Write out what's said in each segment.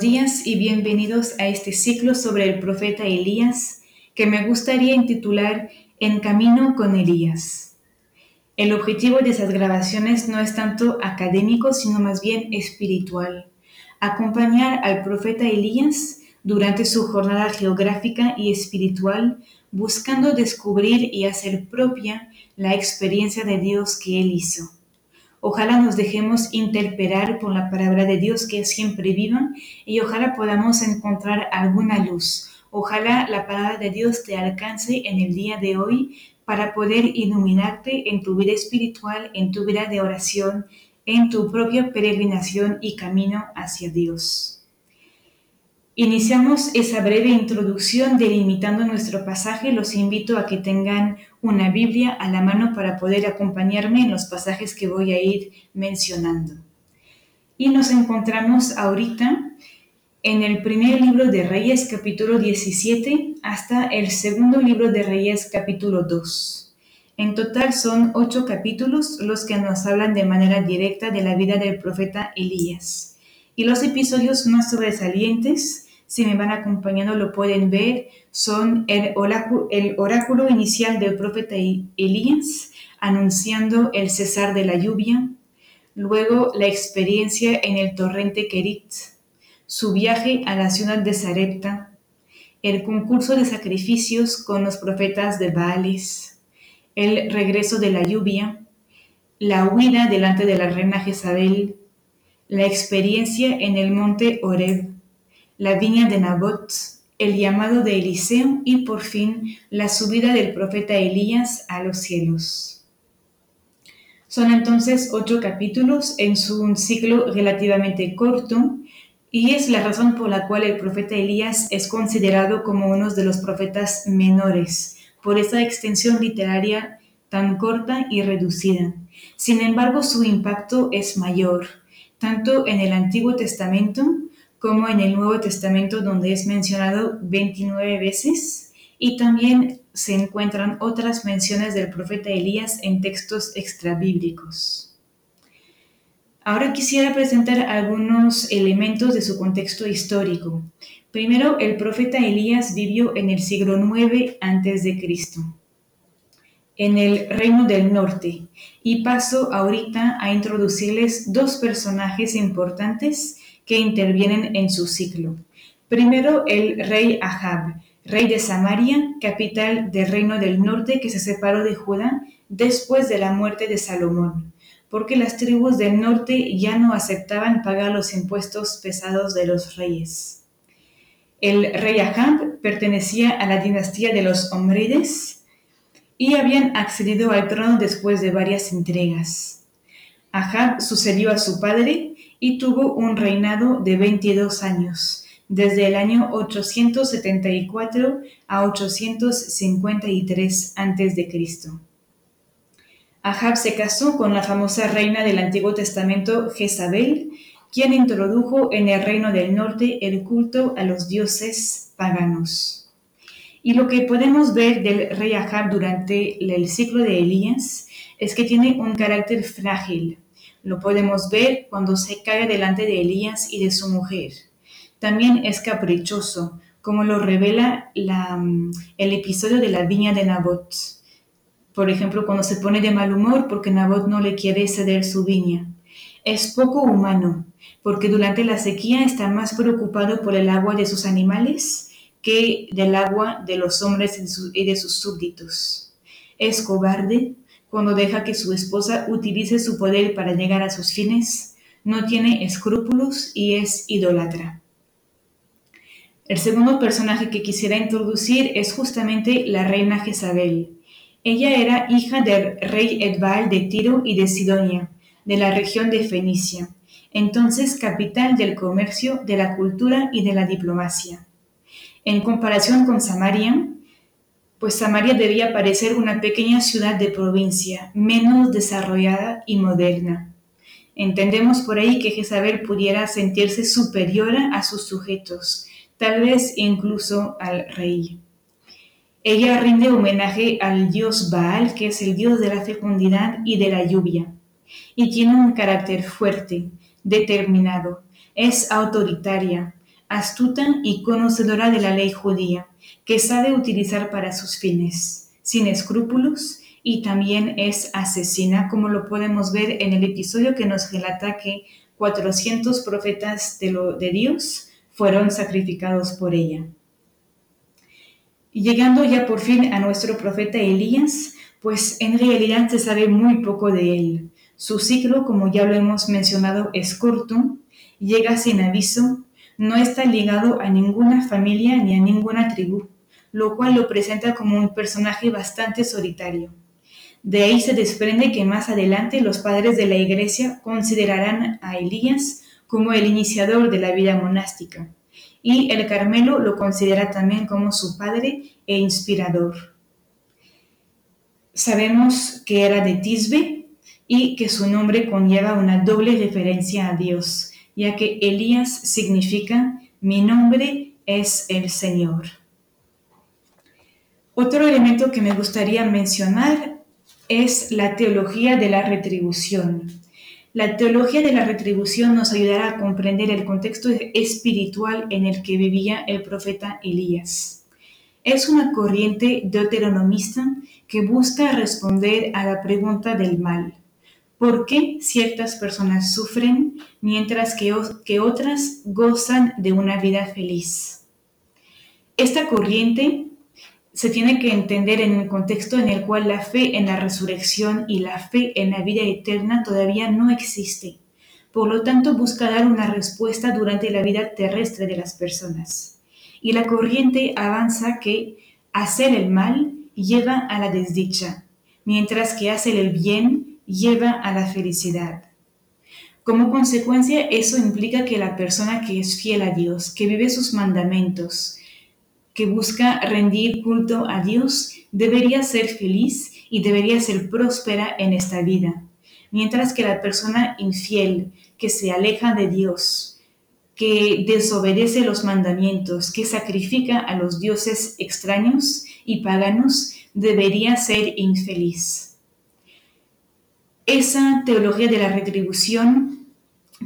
Días y bienvenidos a este ciclo sobre el profeta Elías que me gustaría intitular En camino con Elías. El objetivo de esas grabaciones no es tanto académico, sino más bien espiritual. Acompañar al profeta Elías durante su jornada geográfica y espiritual, buscando descubrir y hacer propia la experiencia de Dios que él hizo. Ojalá nos dejemos interpelar por la palabra de Dios que es siempre viva y ojalá podamos encontrar alguna luz. Ojalá la palabra de Dios te alcance en el día de hoy para poder iluminarte en tu vida espiritual, en tu vida de oración, en tu propia peregrinación y camino hacia Dios. Iniciamos esa breve introducción delimitando nuestro pasaje. Los invito a que tengan una Biblia a la mano para poder acompañarme en los pasajes que voy a ir mencionando. Y nos encontramos ahorita en el primer libro de Reyes capítulo 17 hasta el segundo libro de Reyes capítulo 2. En total son ocho capítulos los que nos hablan de manera directa de la vida del profeta Elías. Y los episodios más sobresalientes si me van acompañando lo pueden ver, son el oráculo, inicial del profeta Elías anunciando el cesar de la lluvia, luego la experiencia en el torrente Kerit, su viaje a la ciudad de Sarepta, el concurso de sacrificios con los profetas de Baales, el regreso de la lluvia, la huida delante de la reina Jezabel, la experiencia en el monte Oreb, la viña de Nabot, el llamado de Eliseo y por fin la subida del profeta Elías a los cielos. Son entonces ocho capítulos en su ciclo relativamente corto y es la razón por la cual el profeta Elías es considerado como uno de los profetas menores, por esa extensión literaria tan corta y reducida. Sin embargo, su impacto es mayor, tanto en el Antiguo Testamento como en el Nuevo Testamento donde es mencionado 29 veces y también se encuentran otras menciones del profeta Elías en textos extrabíblicos. Ahora quisiera presentar algunos elementos de su contexto histórico. Primero, el profeta Elías vivió en el siglo IX a.C., en el Reino del Norte, y paso ahorita a introducirles dos personajes importantes que intervienen en su ciclo. Primero, el rey Ahab, rey de Samaria, capital del reino del norte que se separó de Judá después de la muerte de Salomón, porque las tribus del norte ya no aceptaban pagar los impuestos pesados de los reyes. El rey Ahab pertenecía a la dinastía de los Omrides y habían accedido al trono después de varias entregas. Ahab sucedió a su padre y tuvo un reinado de 22 años, desde el año 874 a 853 a.C. Ahab se casó con la famosa reina del Antiguo Testamento Jezabel, quien introdujo en el reino del norte el culto a los dioses paganos. Y lo que podemos ver del rey Ahab durante el ciclo de Elías es que tiene un carácter frágil, lo podemos ver cuando se cae delante de Elías y de su mujer. También es caprichoso, como lo revela mm, el episodio de la viña de Nabot. Por ejemplo, cuando se pone de mal humor porque Nabot no le quiere ceder su viña. Es poco humano, porque durante la sequía está más preocupado por el agua de sus animales que del agua de los hombres y de sus súbditos. Es cobarde cuando deja que su esposa utilice su poder para llegar a sus fines, no tiene escrúpulos y es idólatra. El segundo personaje que quisiera introducir es justamente la reina Jezabel. Ella era hija del rey Edbal de Tiro y de Sidonia, de la región de Fenicia, entonces capital del comercio, de la cultura y de la diplomacia. En comparación con Samaria, pues Samaria debía parecer una pequeña ciudad de provincia, menos desarrollada y moderna. Entendemos por ahí que Jezabel pudiera sentirse superior a sus sujetos, tal vez incluso al rey. Ella rinde homenaje al dios Baal, que es el dios de la fecundidad y de la lluvia, y tiene un carácter fuerte, determinado, es autoritaria, astuta y conocedora de la ley judía, que sabe utilizar para sus fines, sin escrúpulos, y también es asesina, como lo podemos ver en el episodio que nos relata que 400 profetas de, lo, de Dios fueron sacrificados por ella. Llegando ya por fin a nuestro profeta Elías, pues en realidad se sabe muy poco de él. Su ciclo, como ya lo hemos mencionado, es corto, llega sin aviso, no está ligado a ninguna familia ni a ninguna tribu, lo cual lo presenta como un personaje bastante solitario. De ahí se desprende que más adelante los padres de la iglesia considerarán a Elías como el iniciador de la vida monástica, y el Carmelo lo considera también como su padre e inspirador. Sabemos que era de Tisbe y que su nombre conlleva una doble referencia a Dios, ya que Elías significa mi nombre es el Señor. Otro elemento que me gustaría mencionar es la teología de la retribución. La teología de la retribución nos ayudará a comprender el contexto espiritual en el que vivía el profeta Elías. Es una corriente deuteronomista que busca responder a la pregunta del mal. ¿Por qué ciertas personas sufren mientras que, que otras gozan de una vida feliz? Esta corriente se tiene que entender en el contexto en el cual la fe en la resurrección y la fe en la vida eterna todavía no existe. Por lo tanto, busca dar una respuesta durante la vida terrestre de las personas. Y la corriente avanza que hacer el mal lleva a la desdicha, mientras que hacer el bien lleva a la felicidad. Como consecuencia, eso implica que la persona que es fiel a Dios, que vive sus mandamientos, que busca rendir culto a Dios debería ser feliz y debería ser próspera en esta vida, mientras que la persona infiel que se aleja de Dios, que desobedece los mandamientos, que sacrifica a los dioses extraños y paganos, debería ser infeliz. Esa teología de la retribución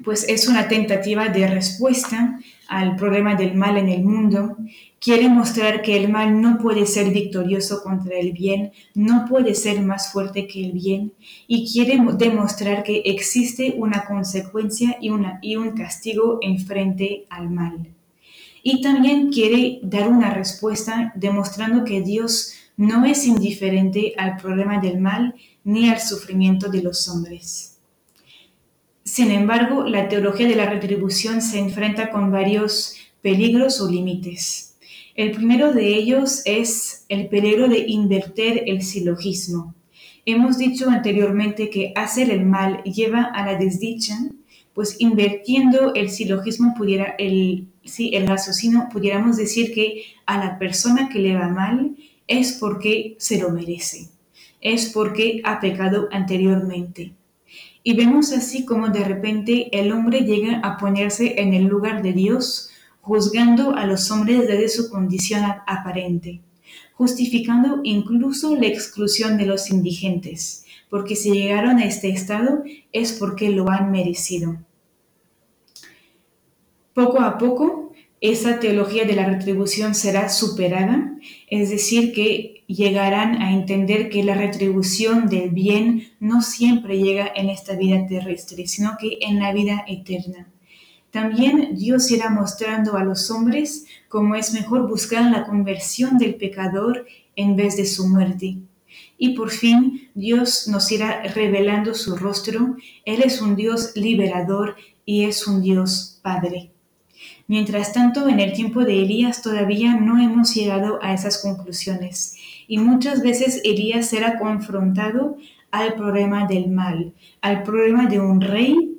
pues es una tentativa de respuesta al problema del mal en el mundo quiere mostrar que el mal no puede ser victorioso contra el bien, no puede ser más fuerte que el bien, y quiere demostrar que existe una consecuencia y, una, y un castigo en frente al mal. Y también quiere dar una respuesta demostrando que Dios no es indiferente al problema del mal ni al sufrimiento de los hombres. Sin embargo, la teología de la retribución se enfrenta con varios peligros o límites. El primero de ellos es el peligro de invertir el silogismo. Hemos dicho anteriormente que hacer el mal lleva a la desdicha, pues invirtiendo el silogismo pudiera, el, sí, el raciocinio, pudiéramos decir que a la persona que le va mal es porque se lo merece, es porque ha pecado anteriormente. Y vemos así como de repente el hombre llega a ponerse en el lugar de Dios, juzgando a los hombres desde su condición aparente, justificando incluso la exclusión de los indigentes, porque si llegaron a este estado es porque lo han merecido. Poco a poco, esa teología de la retribución será superada, es decir, que llegarán a entender que la retribución del bien no siempre llega en esta vida terrestre, sino que en la vida eterna. También Dios irá mostrando a los hombres cómo es mejor buscar la conversión del pecador en vez de su muerte. Y por fin Dios nos irá revelando su rostro. Él es un Dios liberador y es un Dios Padre. Mientras tanto, en el tiempo de Elías todavía no hemos llegado a esas conclusiones y muchas veces Elías será confrontado al problema del mal, al problema de un rey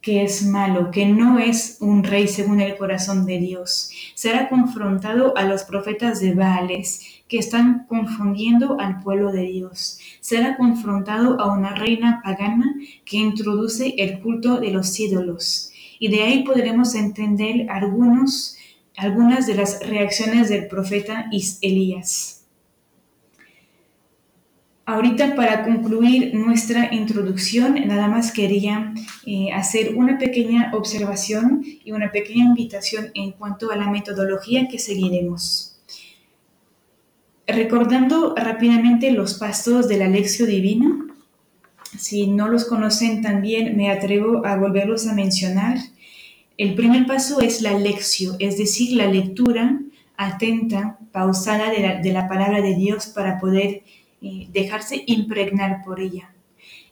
que es malo, que no es un rey según el corazón de Dios. Será confrontado a los profetas de Baales, que están confundiendo al pueblo de Dios. Será confrontado a una reina pagana que introduce el culto de los ídolos. Y de ahí podremos entender algunas de las reacciones del profeta Elías. Ahorita para concluir nuestra introducción, nada más quería eh, hacer una pequeña observación y una pequeña invitación en cuanto a la metodología que seguiremos. Recordando rápidamente los pasos de la lección divina, si no los conocen también me atrevo a volverlos a mencionar. El primer paso es la lección, es decir, la lectura atenta, pausada de la, palabra de Dios para poder dejarse impregnar por ella.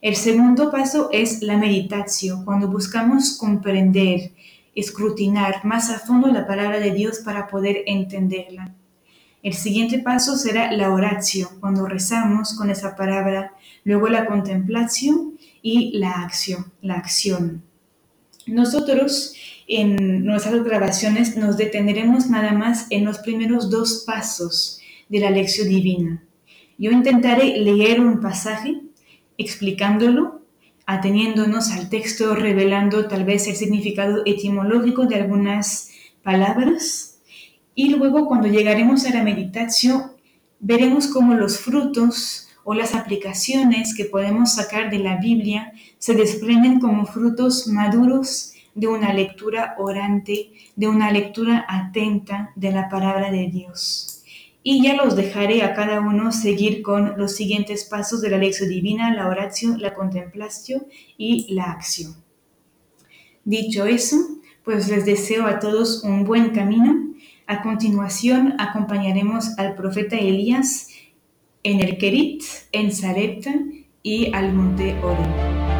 El segundo paso es la meditación, cuando buscamos comprender, escrutinar más a fondo la palabra de Dios para poder entenderla. El siguiente paso será la oración, cuando rezamos con esa palabra, luego la contemplación y la acción, la acción. Nosotros en nuestras grabaciones nos detendremos nada más en los primeros dos pasos de la lección divina. Yo intentaré leer un pasaje explicándolo, ateniéndonos al texto, revelando tal vez el significado etimológico de algunas palabras. Y luego cuando llegaremos a la meditación, veremos cómo los frutos o las aplicaciones que podemos sacar de la Biblia se desprenden como frutos maduros de una lectura orante, de una lectura atenta de la palabra de Dios y ya los dejaré a cada uno seguir con los siguientes pasos de la lección divina, la oración, la contemplación y la acción. Dicho eso, pues les deseo a todos un buen camino. A continuación acompañaremos al profeta Elías en el Kerit, en Sarepta y al monte Oreb.